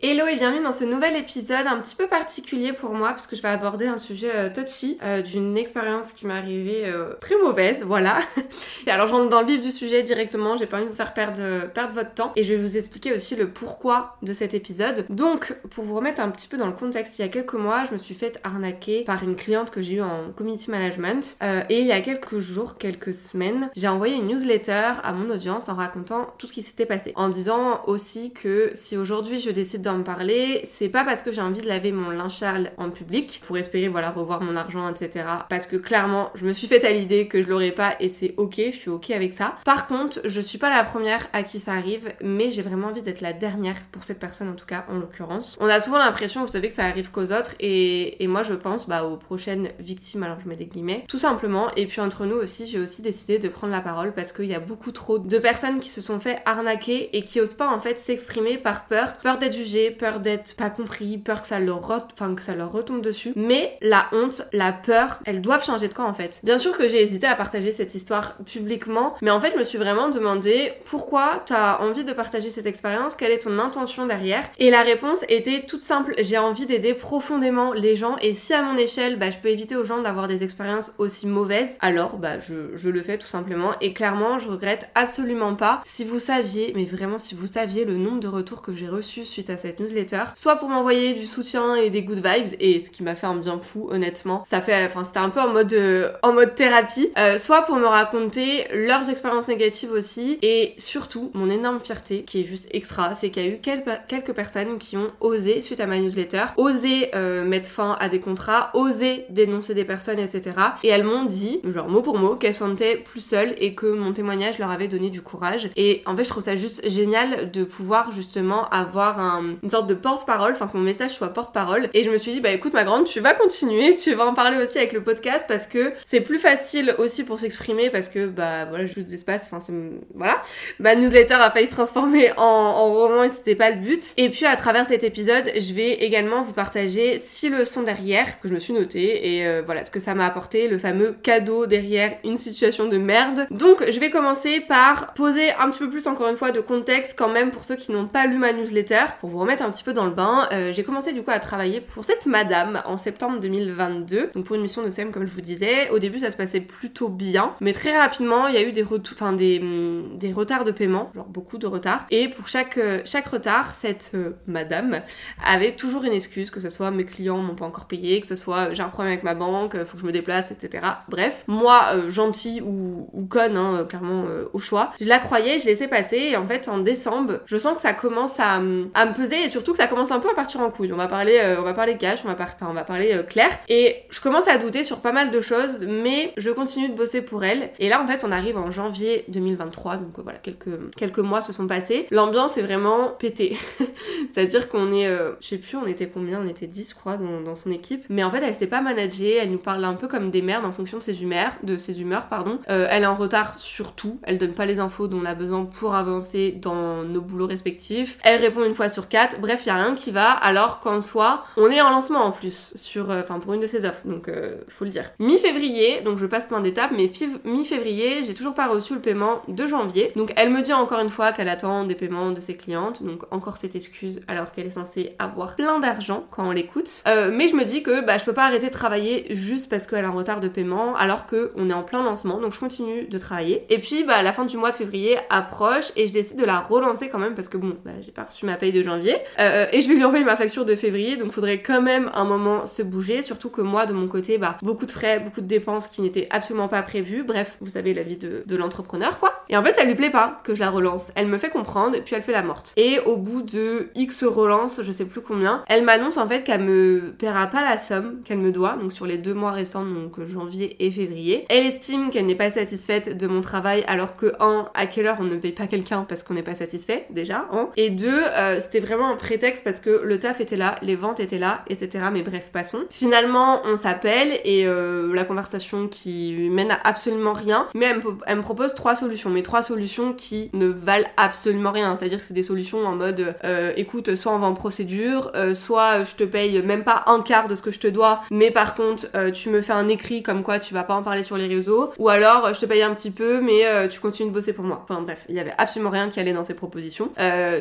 Hello et bienvenue dans ce nouvel épisode un petit peu particulier pour moi puisque je vais aborder un sujet euh, touchy euh, d'une expérience qui m'est arrivée euh, très mauvaise, voilà. et alors j'entre dans le vif du sujet directement, j'ai pas envie de vous faire perdre, perdre votre temps et je vais vous expliquer aussi le pourquoi de cet épisode. Donc pour vous remettre un petit peu dans le contexte, il y a quelques mois je me suis fait arnaquer par une cliente que j'ai eue en community management et il y a quelques jours, quelques semaines, j'ai envoyé une newsletter à mon audience en racontant tout ce qui s'était passé. En disant aussi que si aujourd'hui je décide de me parler, c'est pas parce que j'ai envie de laver mon linge sale en public pour espérer voilà revoir mon argent, etc. Parce que clairement, je me suis fait à l'idée que je l'aurais pas et c'est ok, je suis ok avec ça. Par contre, je suis pas la première à qui ça arrive, mais j'ai vraiment envie d'être la dernière pour cette personne en tout cas, en l'occurrence. On a souvent l'impression, vous savez, que ça arrive qu'aux autres et, et moi je pense bah, aux prochaines victimes, alors je mets des guillemets, tout simplement. Et puis entre nous aussi, j'ai aussi décidé de prendre la parole parce qu'il y a beaucoup trop de personnes qui se sont fait arnaquer et qui osent pas en fait s'exprimer par peur, peur d'être jugées peur d'être pas compris, peur que ça leur retombe dessus. Mais la honte, la peur, elles doivent changer de camp en fait. Bien sûr que j'ai hésité à partager cette histoire publiquement, mais en fait je me suis vraiment demandé pourquoi t'as envie de partager cette expérience, quelle est ton intention derrière. Et la réponse était toute simple, j'ai envie d'aider profondément les gens et si à mon échelle bah, je peux éviter aux gens d'avoir des expériences aussi mauvaises, alors bah je, je le fais tout simplement. Et clairement je regrette absolument pas. Si vous saviez, mais vraiment si vous saviez le nombre de retours que j'ai reçus suite à cette newsletter, soit pour m'envoyer du soutien et des good vibes, et ce qui m'a fait un bien fou honnêtement. Ça fait, enfin c'était un peu en mode, euh, en mode thérapie, euh, soit pour me raconter leurs expériences négatives aussi, et surtout mon énorme fierté qui est juste extra, c'est qu'il y a eu quelques, personnes qui ont osé suite à ma newsletter, osé euh, mettre fin à des contrats, osé dénoncer des personnes, etc. Et elles m'ont dit, genre mot pour mot, qu'elles se sentaient plus seules et que mon témoignage leur avait donné du courage. Et en fait, je trouve ça juste génial de pouvoir justement avoir un, une sorte de porte-parole, enfin que mon message soit porte-parole. Et je me suis dit, bah écoute ma grande, tu vas continuer, tu vas en parler aussi avec le podcast parce que c'est plus facile aussi pour s'exprimer parce que bah voilà, juste d'espace, enfin c'est... Voilà. Ma newsletter a failli se transformer en, en roman et c'était pas le but. Et puis à travers cet épisode, je vais également vous partager six leçons derrière que je me suis notées et euh, voilà ce que ça m'a apporté, le fameux cadeau derrière une situation de merde. Donc je vais commencer par poser un petit peu plus encore une fois de contexte quand même pour ceux qui n'ont pas lu ma newsletter, pour vous remettre un petit peu dans le bain, euh, j'ai commencé du coup à travailler pour cette madame en septembre 2022, donc pour une mission de SEM comme je vous disais. Au début ça se passait plutôt bien, mais très rapidement il y a eu des, enfin, hum, des retards de paiement, genre beaucoup de retards. Et pour chaque, euh, retard, cette euh, madame avait toujours une excuse, que ce soit mes clients m'ont pas encore payé, que ce soit j'ai un problème avec ma banque, faut que je me déplace, etc. Bref, moi, gentil ou, conne, hein, clairement au choix, je la croyais, je laissais passer, et en fait en décembre, je sens que ça commence à, à me peser et surtout que ça commence un peu à partir en couille. On va parler, euh, on va parler cash, on va, parler euh, clair. Et je commence à douter sur pas mal de choses, mais je continue de bosser pour elle. Et là, en fait, on arrive en janvier 2023, donc euh, voilà, quelques, quelques mois se sont passés. L'ambiance est vraiment pétée. C'est-à-dire qu'on est, je sais plus, on était combien? On était 10, je crois, dans, son équipe. Mais en fait, elle s'était pas managée, elle nous parle un peu comme des merdes en fonction de ses humeurs, de ses humeurs, pardon. elle est en retard sur tout, elle donne pas les infos dont on a besoin pour avancer dans nos boulots respectifs. Elle répond une fois sur quatre. Bref, il y a rien qui va, alors qu'en soi, on est en lancement en plus, sur, euh, enfin pour une de ces offres, donc euh, faut le dire. Mi-février, donc je passe plein d'étapes, mais mi-février, j'ai toujours pas reçu le paiement de janvier. Donc elle me dit encore une fois qu'elle attend des paiements de ses clientes, donc encore cette excuse alors qu'elle est censée avoir plein d'argent quand on l'écoute. Euh, mais je me dis que bah, je peux pas arrêter de travailler juste parce qu'elle a un retard de paiement alors qu'on est en plein lancement, donc je continue de travailler. Et puis bah, la fin du mois de février approche et je décide de la relancer quand même parce que bon, bah, j'ai pas reçu ma paye de janvier Euh, et je vais lui envoyer ma facture de février, donc faudrait quand même un moment se bouger, surtout que moi, de mon côté, bah, beaucoup de frais, beaucoup de dépenses qui n'étaient absolument pas prévues. Bref, vous savez la vie de, l'entrepreneur, quoi. Et en fait, ça lui plaît pas que je la relance. Elle me fait comprendre, puis elle fait la morte. Et au bout de X relances, je sais plus combien, elle m'annonce en fait qu'elle me paiera pas la somme qu'elle me doit, donc sur les deux mois récents, donc janvier et février. Elle estime qu'elle n'est pas satisfaite de mon travail, alors que, un, à quelle heure on ne paye pas quelqu'un parce qu'on n'est pas satisfait, déjà. Et deux, euh, c'était vraiment un prétexte parce que le taf était là, les ventes étaient là, etc. Mais bref, passons. Finalement, on s'appelle et euh, la conversation qui mène à absolument rien, mais elle me, propose trois solutions, mais trois solutions qui ne valent absolument rien. C'est-à-dire que c'est des solutions en mode, euh, écoute, soit on va en procédure, euh, soit je te paye même pas un quart de ce que je te dois, mais par contre, tu me fais un écrit comme quoi tu vas pas en parler sur les réseaux, ou alors je te paye un petit peu, mais tu continues de bosser pour moi. Enfin bref, il y avait absolument rien qui allait dans ces propositions.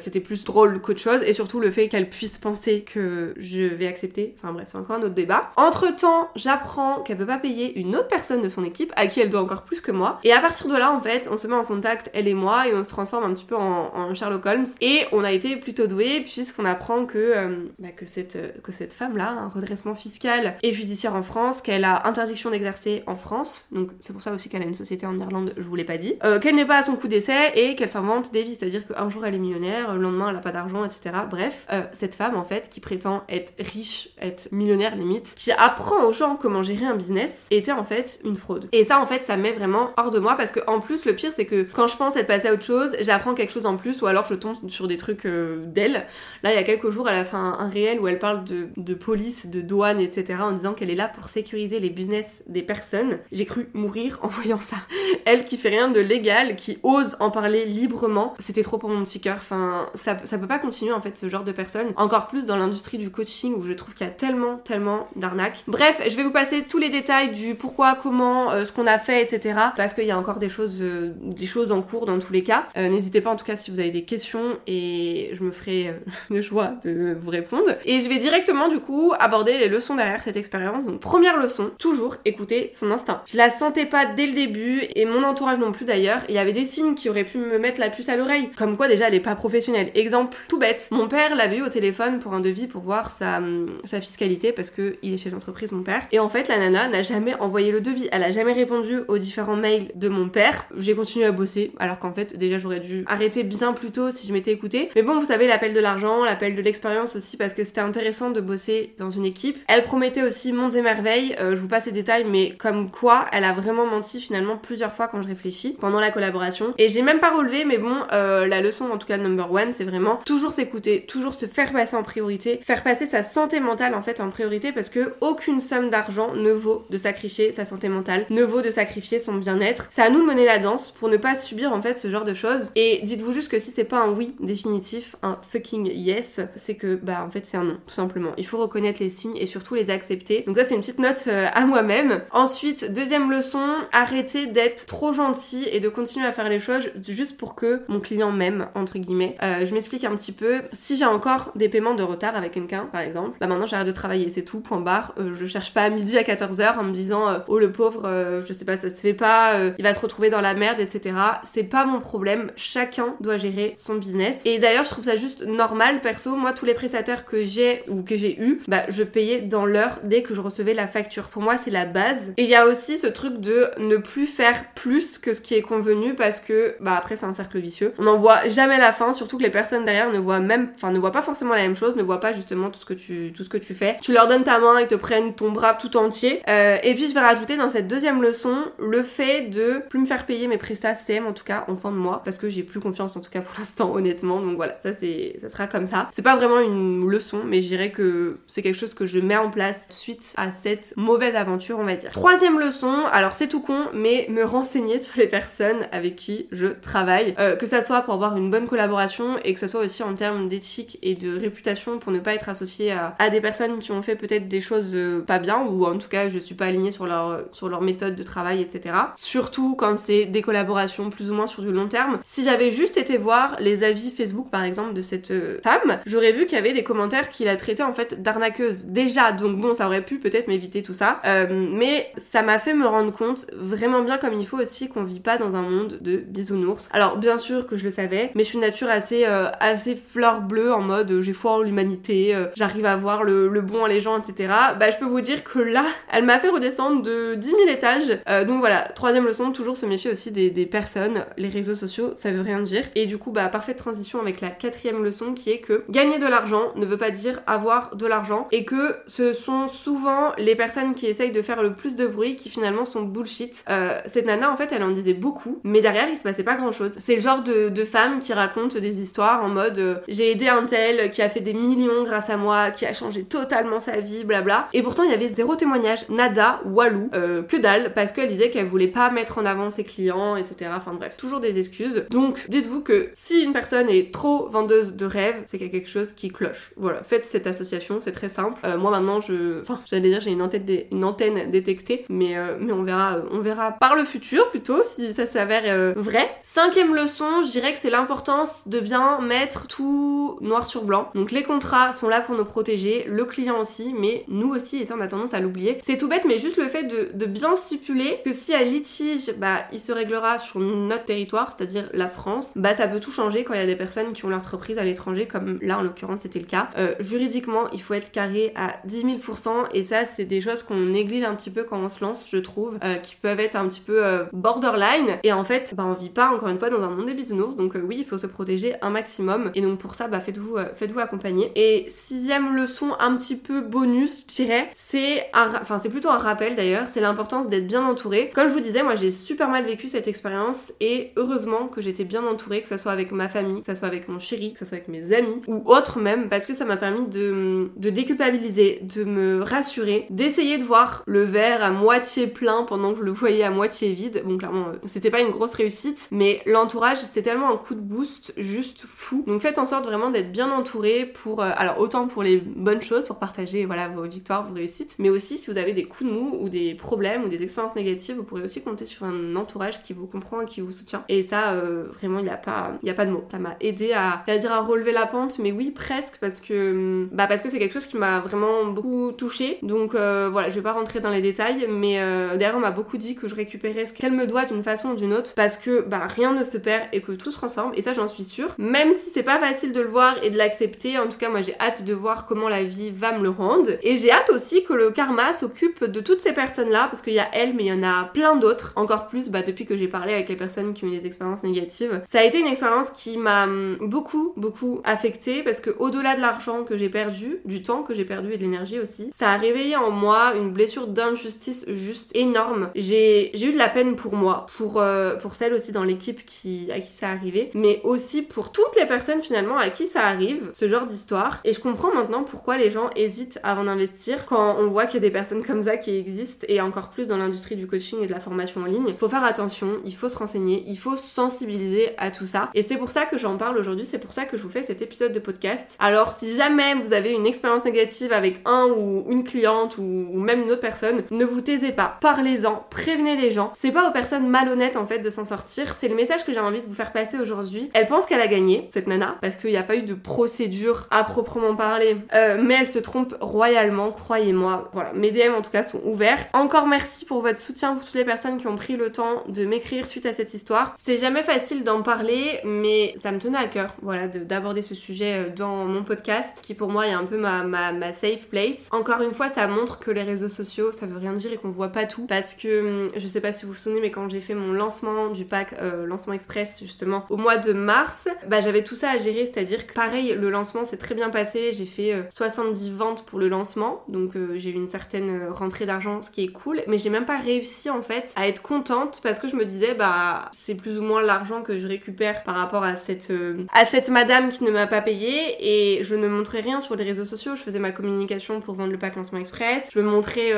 c'était plus drôle qu'autre chose, et surtout le fait qu'elle puisse penser que je vais accepter. Enfin bref, c'est encore un autre débat. Entre temps, j'apprends qu'elle veut pas payer une autre personne de son équipe à qui elle doit encore plus que moi. Et à partir de là, en fait, on se met en contact, elle et moi, et on se transforme un petit peu en, Sherlock Holmes. Et on a été plutôt doués puisqu'on apprend que, euh, bah, que cette, que cette femme-là, un redressement fiscal et judiciaire en France, qu'elle a interdiction d'exercer en France, donc c'est pour ça aussi qu'elle a une société en Irlande, je vous l'ai pas dit, euh, qu'elle n'est pas à son coup d'essai et qu'elle s'invente des vies, c'est-à-dire qu'un jour elle est millionnaire, le lendemain elle a pas d'argent, etc. Bref, cette femme en fait qui prétend être riche, être millionnaire limite, qui apprend aux gens comment gérer un business, était en fait une fraude. Et ça en fait ça met vraiment hors de moi parce que en plus le pire c'est que quand je pense être passée à autre chose, j'apprends quelque chose en plus ou alors je tombe sur des trucs euh, d'elle. Là il y a quelques jours elle a fait un, réel où elle parle de, police, de douane, etc. en disant qu'elle est là pour sécuriser les business des personnes. J'ai cru mourir en voyant ça. Elle qui fait rien de légal, qui ose en parler librement, c'était trop pour mon petit cœur. Enfin, ça, ça peut pas continuer en fait ce genre de personnes. Encore plus dans l'industrie du coaching où je trouve qu'il y a tellement, tellement d'arnaques. Bref, je vais vous passer tous les détails du pourquoi, comment, euh, ce qu'on a fait, etc. Parce qu'il y a encore des choses, euh, des choses en cours dans tous les cas. Euh, n'hésitez pas en tout cas si vous avez des questions et je me ferai le choix de vous répondre. Et je vais directement du coup aborder les leçons derrière cette expérience. Donc première leçon, toujours écouter son instinct. Je la sentais pas dès le début et mon entourage non plus d'ailleurs. Il y avait des signes qui auraient pu me mettre la puce à l'oreille. Comme quoi déjà elle est pas professionnelle. Exemple tout bête. Mon père l'avait eu au téléphone pour un devis pour voir sa, sa fiscalité parce que il est chef d'entreprise mon père. Et en fait la nana n'a jamais envoyé le devis. Elle a jamais répondu aux différents mails de mon père. J'ai continué à bosser alors qu'en fait déjà j'aurais dû arrêter bien plus tôt si je m'étais écoutée. Mais bon vous savez l'appel de l'argent, l'appel de l'expérience aussi parce que c'était intéressant de bosser dans une équipe. Elle promettait aussi monts et merveilles. Euh, je vous passe les détails mais comme quoi elle a vraiment menti finalement plusieurs fois quand je réfléchis pendant la collaboration. Et j'ai même pas relevé mais bon euh, la leçon en tout cas number one c'est vraiment toujours s'écouter, toujours se faire passer en priorité, faire passer sa santé mentale en fait en priorité parce que aucune somme d'argent ne vaut de sacrifier sa santé mentale, ne vaut de sacrifier son bien-être. C'est à nous de mener la danse pour ne pas subir en fait ce genre de choses. Et dites-vous juste que si c'est pas un oui définitif, un fucking yes, c'est que bah en fait c'est un non, tout simplement. Il faut reconnaître les signes et surtout les accepter. Donc ça c'est une petite note euh, à moi-même. Ensuite, deuxième leçon, arrêter d'être trop gentil et de continuer à faire les choses juste pour que mon client m'aime, entre guillemets. Euh, je m'explique un petit peu. Si j'ai encore des paiements de retard avec quelqu'un, par exemple, bah maintenant j'arrête de travailler, c'est tout, point barre. Euh, je cherche pas à midi à 14h en me disant oh le pauvre, je sais pas, ça se fait pas, il va se retrouver dans la merde, etc. C'est pas mon problème. Chacun doit gérer son business. Et d'ailleurs, je trouve ça juste normal, perso. Moi, tous les prestataires que j'ai ou que j'ai eu, bah, je payais dans l'heure dès que je recevais la facture. Pour moi, c'est la base. Et il y a aussi ce truc de ne plus faire plus que ce qui est convenu parce que, bah, après, c'est un cercle vicieux. On n'en voit jamais la fin, surtout que les personnes derrière ne voient même, enfin, ne voient pas forcément la même chose, ne voient pas justement tout ce que tu, tu fais. Tu leur donnes ta main, ils te prennent ton bras tout entier. Euh, et puis, je vais rajouter dans cette deuxième leçon le fait de plus me faire payer mes prestats CM, en tout cas, en fin de mois, parce que j'ai plus confiance, en tout cas, pour l'instant, honnêtement. Donc voilà, ça, c'est, ça sera comme ça. C'est pas vraiment une leçon, mais je dirais que c'est quelque chose que je mets en place suite à cette mauvaise aventure, on va dire. Troisième leçon, alors c'est tout con, mais me renseigner sur les personnes avec qui je travaille, euh, que ça soit pour avoir une bonne collaboration et que ça soit aussi en termes d'éthique et de réputation pour ne pas être associé à, des personnes qui ont fait peut-être des choses euh, pas bien ou en tout cas je suis pas alignée sur leur, sur méthode de travail, etc. Surtout quand c'est des collaborations plus ou moins sur du long terme. Si j'avais juste été voir les avis Facebook par exemple de cette euh, femme, j'aurais vu qu'il y avait des commentaires qui la traitaient en fait d'arnaqueuse déjà, donc bon ça aurait pu peut-être m'éviter tout ça, mais ça m'a fait me rendre compte vraiment bien comme il il faut aussi qu'on vit pas dans un monde de bisounours. Alors bien sûr que je le savais, mais je suis une nature assez, euh, assez fleur bleue en mode euh, j'ai foi en l'humanité, euh, j'arrive à voir le, bon en les gens, etc. Bah je peux vous dire que là, elle m'a fait redescendre de 10 000 étages. donc voilà, troisième leçon, toujours se méfier aussi des, des, personnes. Les réseaux sociaux, ça veut rien dire. Et du coup, bah parfaite transition avec la quatrième leçon qui est que gagner de l'argent ne veut pas dire avoir de l'argent et que ce sont souvent les personnes qui essayent de faire le plus de bruit qui finalement sont bullshit. cette en fait, elle en disait beaucoup, mais derrière il se passait pas grand chose. C'est le genre de, de femme qui raconte des histoires en mode euh, j'ai aidé un tel qui a fait des millions grâce à moi, qui a changé totalement sa vie, blabla. Et pourtant il y avait zéro témoignage, nada, walou, euh, que dalle, parce qu'elle disait qu'elle voulait pas mettre en avant ses clients, etc. Enfin bref, toujours des excuses. Donc dites-vous que si une personne est trop vendeuse de rêves, c'est qu'il y a quelque chose qui cloche. Voilà, faites cette association, c'est très simple. Euh, moi maintenant je, enfin j'allais dire j'ai une antenne, une antenne détectée, mais mais on verra, on verra par le futur plutôt si ça s'avère vrai. Cinquième leçon, je dirais que c'est l'importance de bien mettre tout noir sur blanc. Donc les contrats sont là pour nous protéger, le client aussi, mais nous aussi, et ça on a tendance à l'oublier. C'est tout bête, mais juste le fait de, bien stipuler que si a litige, bah il se réglera sur notre territoire, c'est-à-dire la France, bah ça peut tout changer quand il y a des personnes qui ont l'entreprise à l'étranger, comme là en l'occurrence c'était le cas. Euh, juridiquement, il faut être carré à 10 000%, et ça c'est des choses qu'on néglige un petit peu quand on se lance, je trouve, euh, qui peuvent être un petit peu euh, borderline, et en fait, bah on vit pas encore une fois dans un monde des bisounours, donc oui, il faut se protéger un maximum. Et donc pour ça, bah faites-vous euh, faites-vous accompagner. Et sixième leçon, un petit peu bonus, je dirais, c'est enfin c'est plutôt un rappel d'ailleurs, c'est l'importance d'être bien entouré. Comme je vous disais, moi j'ai super mal vécu cette expérience et heureusement que j'étais bien entourée, que ce soit avec ma famille, que ce soit avec mon chéri, que ce soit avec mes amis ou autres même, parce que ça m'a permis de, de déculpabiliser, de me rassurer, d'essayer de voir le verre à moitié plein pendant que je le voyais à moitié vide. Bon clairement, euh, c'était pas une grosse réussite, mais l'entourage c'était tellement un coup de boost juste fou. Donc faites en sorte vraiment d'être bien entouré pour, euh, alors autant pour les bonnes choses, pour partager voilà vos victoires, vos réussites, mais aussi si vous avez des coups de mou ou des problèmes ou des expériences négatives, vous pourrez aussi compter sur un entourage qui vous comprend et qui vous soutient. Et ça, euh, vraiment, il n'y a pas, a pas de mots. Ça m'a aidé à, à dire à relever la pente, mais oui presque parce que, bah parce que c'est quelque chose qui m'a vraiment beaucoup touché. Donc voilà, je vais pas rentrer dans les détails, mais derrière on m'a beaucoup dit que je récupérais qu'elle me doit d'une façon ou d'une autre parce que bah rien ne se perd et que tout se transforme. Et ça, j'en suis sûre. Même si c'est pas facile de le voir et de l'accepter, en tout cas, moi j'ai hâte de voir comment la vie va me le rendre. Et j'ai hâte aussi que le karma s'occupe de toutes ces personnes-là, parce qu'il y a elle, mais il y en a plein d'autres. Encore plus, bah, depuis que j'ai parlé avec les personnes qui ont eu des expériences négatives. Ça a été une expérience qui m'a hum, beaucoup, beaucoup affectée, parce que au-delà de l'argent que j'ai perdu, du temps que j'ai perdu et de l'énergie aussi, ça a réveillé en moi une blessure d'injustice juste énorme. J'ai eu de la peine pour moi, pour, euh, pour celle aussi dans l'équipe qui, à qui ça arrivé, mais aussi pour toutes les personnes finalement à qui ça arrive, ce genre d'histoire. Et je comprends maintenant pourquoi les gens hésitent avant d'investir quand on voit qu'il y a des personnes comme ça qui existent et encore plus dans l'industrie du coaching et de la formation en ligne. Faut faire attention, il faut se renseigner, il faut sensibiliser à tout ça. Et c'est pour ça que j'en parle aujourd'hui, c'est pour ça que je vous fais cet épisode de podcast. Alors si jamais vous avez une expérience négative avec un ou une cliente ou, même une autre personne, ne vous taisez pas, parlez-en, prévenez les gens. C'est pas aux personnes malhonnêtes en fait de s'en sortir, c'est le message que j'ai envie de vous faire passer aujourd'hui. Elle pense qu'elle a gagné, cette nana, parce qu'il n'y a pas eu de procédure à proprement parler. Euh, mais elle se trompe royalement, croyez-moi. Voilà, mes DM en tout cas sont ouverts. Encore merci pour votre soutien pour toutes les personnes qui ont pris le temps de m'écrire suite à cette histoire. C'est jamais facile d'en parler, mais ça me tenait à cœur, voilà, d'aborder ce sujet euh, dans mon podcast, qui pour moi est un peu ma, ma, ma safe place. Encore une fois, ça montre que les réseaux sociaux, ça veut rien dire et qu'on voit pas tout, parce que hum, je sais pas si vous vous souvenez, mais quand j'ai fait mon lancement du pack euh, lancement express justement au mois de mars, bah j'avais tout ça à gérer, c'est-à-dire que pareil, le lancement s'est très bien passé, j'ai fait 70 euh, ventes pour le lancement, donc euh, j'ai eu une certaine rentrée d'argent, ce qui est cool, mais j'ai même pas réussi en fait à être contente parce que je me disais bah c'est plus ou moins l'argent que je récupère par rapport à cette à cette madame qui ne m'a pas payé et je ne montrais rien sur les réseaux sociaux, je faisais ma communication pour vendre le pack lancement express, je me montrais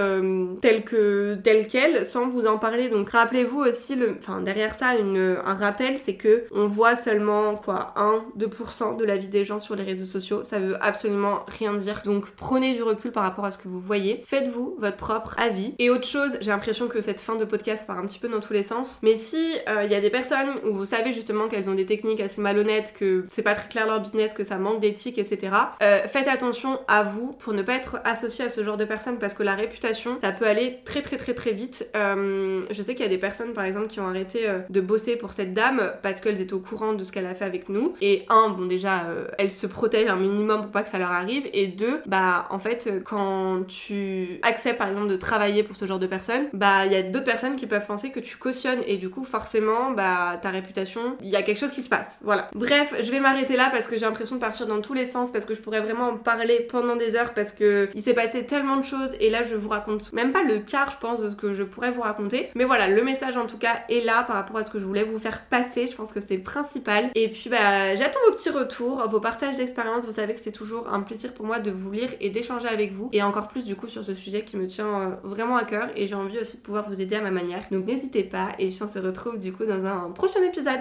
tel que tel quel sans vous en parler. Donc rappelez-vous aussi le enfin derrière ça une, un rappel c'est que on voit seulement quoi 1 2% de la vie des gens sur les réseaux sociaux, ça veut absolument rien dire. Donc prenez du recul par rapport à ce que vous voyez. Faites-vous votre propre avis. Et autre chose, j'ai l'impression que cette fin de podcast part un petit peu dans tous les sens. Mais si euh, il y a des personnes où vous savez justement qu'elles ont des techniques assez malhonnêtes, que c'est pas très clair leur business, que ça manque d'éthique, etc. Euh, faites attention à vous pour ne pas être associé à ce genre de personnes parce que la réputation, ça peut aller très très très très vite. Euh, je sais qu'il y a des personnes par exemple qui ont arrêté euh, de bosser pour cette dame parce qu'elles étaient au courant de ce qu'elle a fait avec nous. Et un, bon déjà, euh, elles se protègent un minimum pour pas que ça leur arrive. Et deux, bah en fait, quand tu acceptes par exemple de travailler pour ce genre de personnes, bah il y a d'autres personnes qui peuvent penser que tu cautionnes et du coup forcément, bah ta réputation, il y a quelque chose qui se passe. Voilà. Bref, je vais m'arrêter là parce que j'ai l'impression de partir dans tous les sens parce que je pourrais vraiment en parler pendant des heures parce que il s'est passé tellement de choses et là je vous raconte même pas le quart je pense de ce que je pourrais vous raconter. Mais voilà, le message en tout cas est là par rapport à ce que je voulais vous faire passer. Je pense que c'est le principal. Et puis bah j'attends vos petits retours, vos partages d'expérience. Vous savez que c'est toujours un plaisir pour moi de vous lire et d'échanger avec vous. Et encore plus du coup sur ce sujet qui me tient euh, vraiment à cœur et j'ai envie aussi de pouvoir vous aider à ma manière. Donc n'hésitez pas et on se retrouve du coup dans un prochain épisode.